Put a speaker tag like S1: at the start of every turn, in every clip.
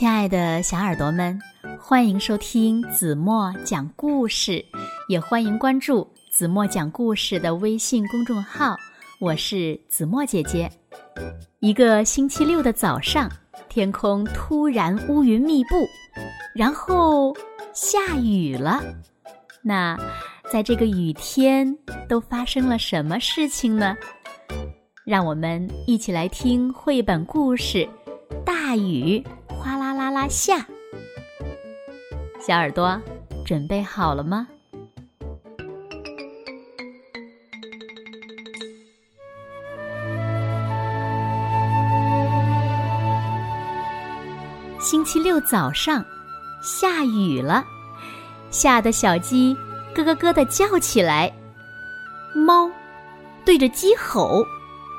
S1: 亲爱的小耳朵们，欢迎收听子墨讲故事，也欢迎关注子墨讲故事的微信公众号。我是子墨姐姐。一个星期六的早上，天空突然乌云密布，然后下雨了。那在这个雨天都发生了什么事情呢？让我们一起来听绘本故事《大雨哗啦啦啦下》。小耳朵准备好了吗？星期六早上，下雨了，吓得小鸡咯咯咯的叫起来。猫对着鸡吼。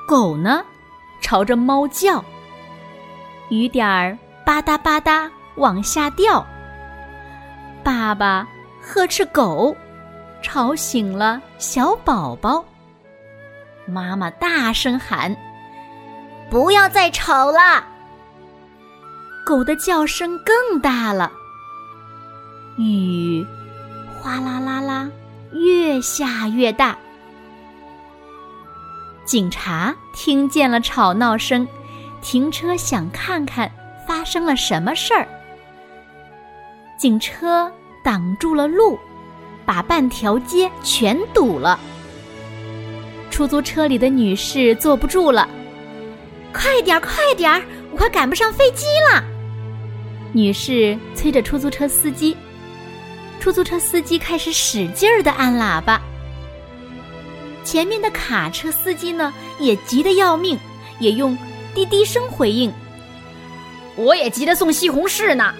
S1: 狗呢，朝着猫叫。雨点儿吧嗒吧嗒往下掉。爸爸呵斥狗，吵醒了小宝宝。妈妈大声喊：“不要再吵了！”狗的叫声更大了。雨哗啦啦啦，越下越大。警察听见了吵闹声，停车想看看发生了什么事儿。警车挡住了路，把半条街全堵了。出租车里的女士坐不住了，快点儿，快点儿，我快赶不上飞机了！女士催着出租车司机，出租车司机开始使劲儿的按喇叭。前面的卡车司机呢，也急得要命，也用滴滴声回应：“
S2: 我也急着送西红柿呢。”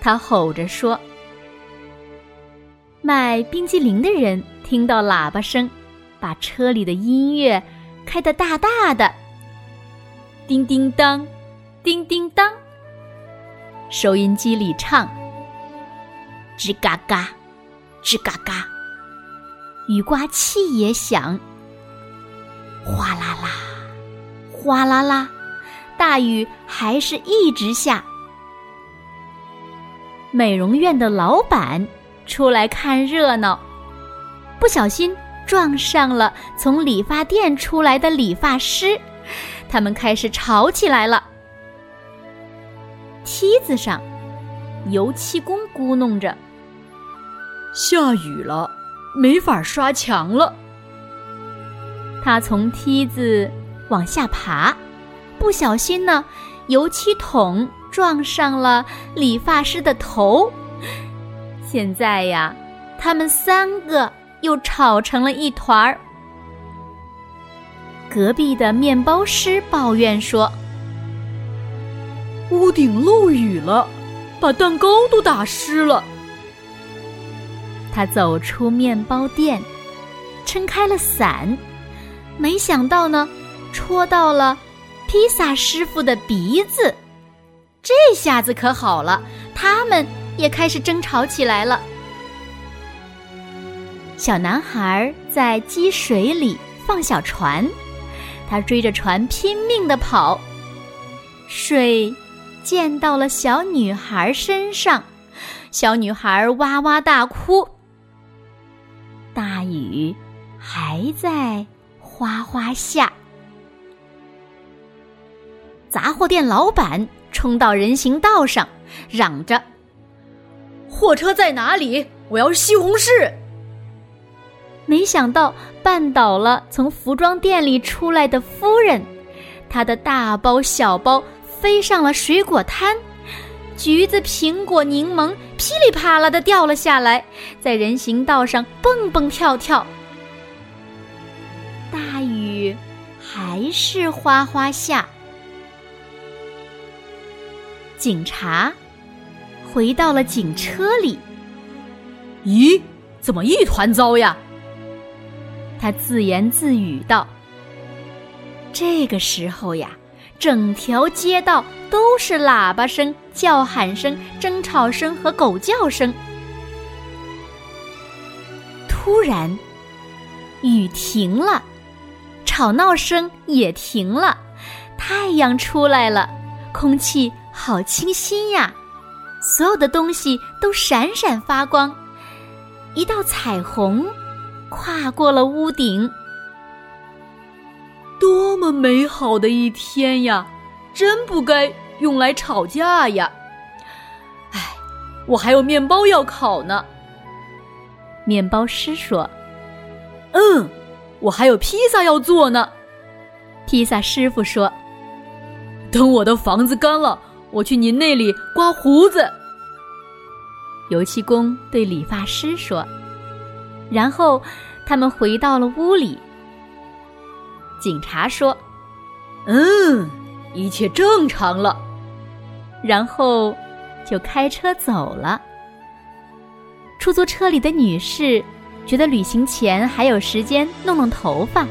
S1: 他吼着说。卖冰激凌的人听到喇叭声，把车里的音乐开得大大的。叮叮当，叮叮当，收音机里唱：“吱嘎嘎，吱嘎嘎。”雨刮器也响，哗啦啦，哗啦啦，大雨还是一直下。美容院的老板出来看热闹，不小心撞上了从理发店出来的理发师，他们开始吵起来了。梯子上，油漆工咕哝着：“
S3: 下雨了。”没法刷墙了。
S1: 他从梯子往下爬，不小心呢，油漆桶撞上了理发师的头。现在呀，他们三个又吵成了一团儿。隔壁的面包师抱怨说：“
S3: 屋顶漏雨了，把蛋糕都打湿了。”
S1: 他走出面包店，撑开了伞，没想到呢，戳到了披萨师傅的鼻子。这下子可好了，他们也开始争吵起来了。小男孩在积水里放小船，他追着船拼命的跑，水溅到了小女孩身上，小女孩哇哇大哭。大雨还在哗哗下，杂货店老板冲到人行道上，嚷着：“
S2: 货车在哪里？我要西红柿！”
S1: 没想到绊倒了从服装店里出来的夫人，她的大包小包飞上了水果摊。橘子、苹果、柠檬噼里啪啦的掉了下来，在人行道上蹦蹦跳跳。大雨还是哗哗下。警察回到了警车里。
S2: 咦，怎么一团糟呀？
S1: 他自言自语道：“这个时候呀。”整条街道都是喇叭声、叫喊声、争吵声和狗叫声。突然，雨停了，吵闹声也停了，太阳出来了，空气好清新呀！所有的东西都闪闪发光，一道彩虹跨过了屋顶。
S3: 多么美好的一天呀！真不该用来吵架呀！哎，我还有面包要烤呢。
S1: 面包师说：“
S3: 嗯，我还有披萨要做呢。”
S1: 披萨师傅说：“
S3: 等我的房子干了，我去您那里刮胡子。”
S1: 油漆工对理发师说，然后他们回到了屋里。警察说：“
S3: 嗯，一切正常了。”
S1: 然后就开车走了。出租车里的女士觉得旅行前还有时间弄弄头发，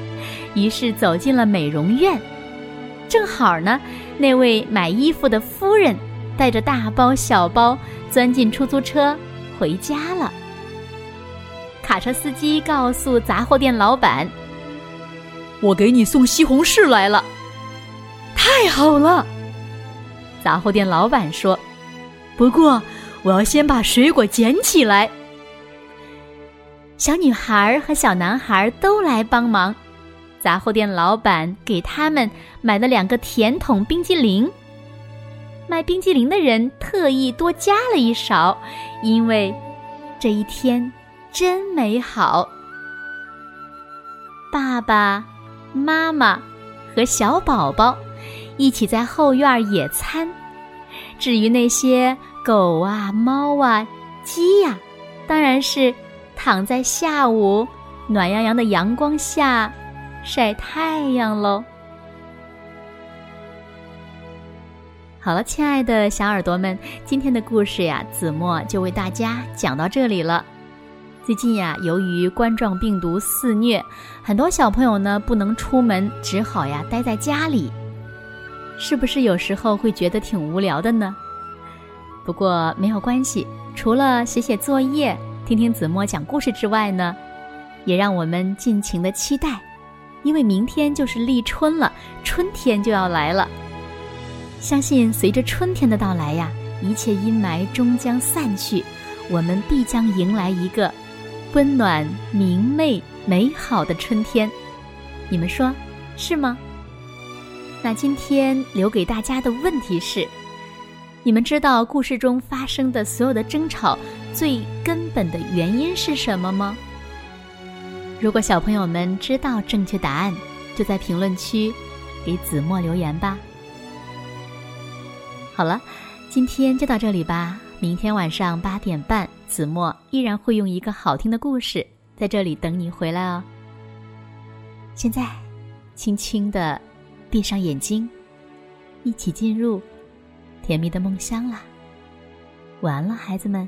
S1: 于是走进了美容院。正好呢，那位买衣服的夫人带着大包小包。钻进出租车回家了。卡车司机告诉杂货店老板：“
S3: 我给你送西红柿来了。”
S1: 太好了，杂货店老板说：“
S3: 不过我要先把水果捡起来。”
S1: 小女孩和小男孩都来帮忙。杂货店老板给他们买了两个甜筒冰激凌。卖冰激凌的人特意多加了一勺，因为这一天真美好。爸爸妈妈和小宝宝一起在后院野餐。至于那些狗啊、猫啊、鸡呀，当然是躺在下午暖洋洋的阳光下晒太阳喽。好了，亲爱的小耳朵们，今天的故事呀，子墨就为大家讲到这里了。最近呀，由于冠状病毒肆虐，很多小朋友呢不能出门，只好呀待在家里。是不是有时候会觉得挺无聊的呢？不过没有关系，除了写写作业、听听子墨讲故事之外呢，也让我们尽情的期待，因为明天就是立春了，春天就要来了。相信随着春天的到来呀，一切阴霾终将散去，我们必将迎来一个温暖、明媚、美好的春天。你们说是吗？那今天留给大家的问题是：你们知道故事中发生的所有的争吵最根本的原因是什么吗？如果小朋友们知道正确答案，就在评论区给子墨留言吧。好了，今天就到这里吧。明天晚上八点半，子墨依然会用一个好听的故事在这里等你回来哦。现在，轻轻的闭上眼睛，一起进入甜蜜的梦乡啦。晚安了，孩子们。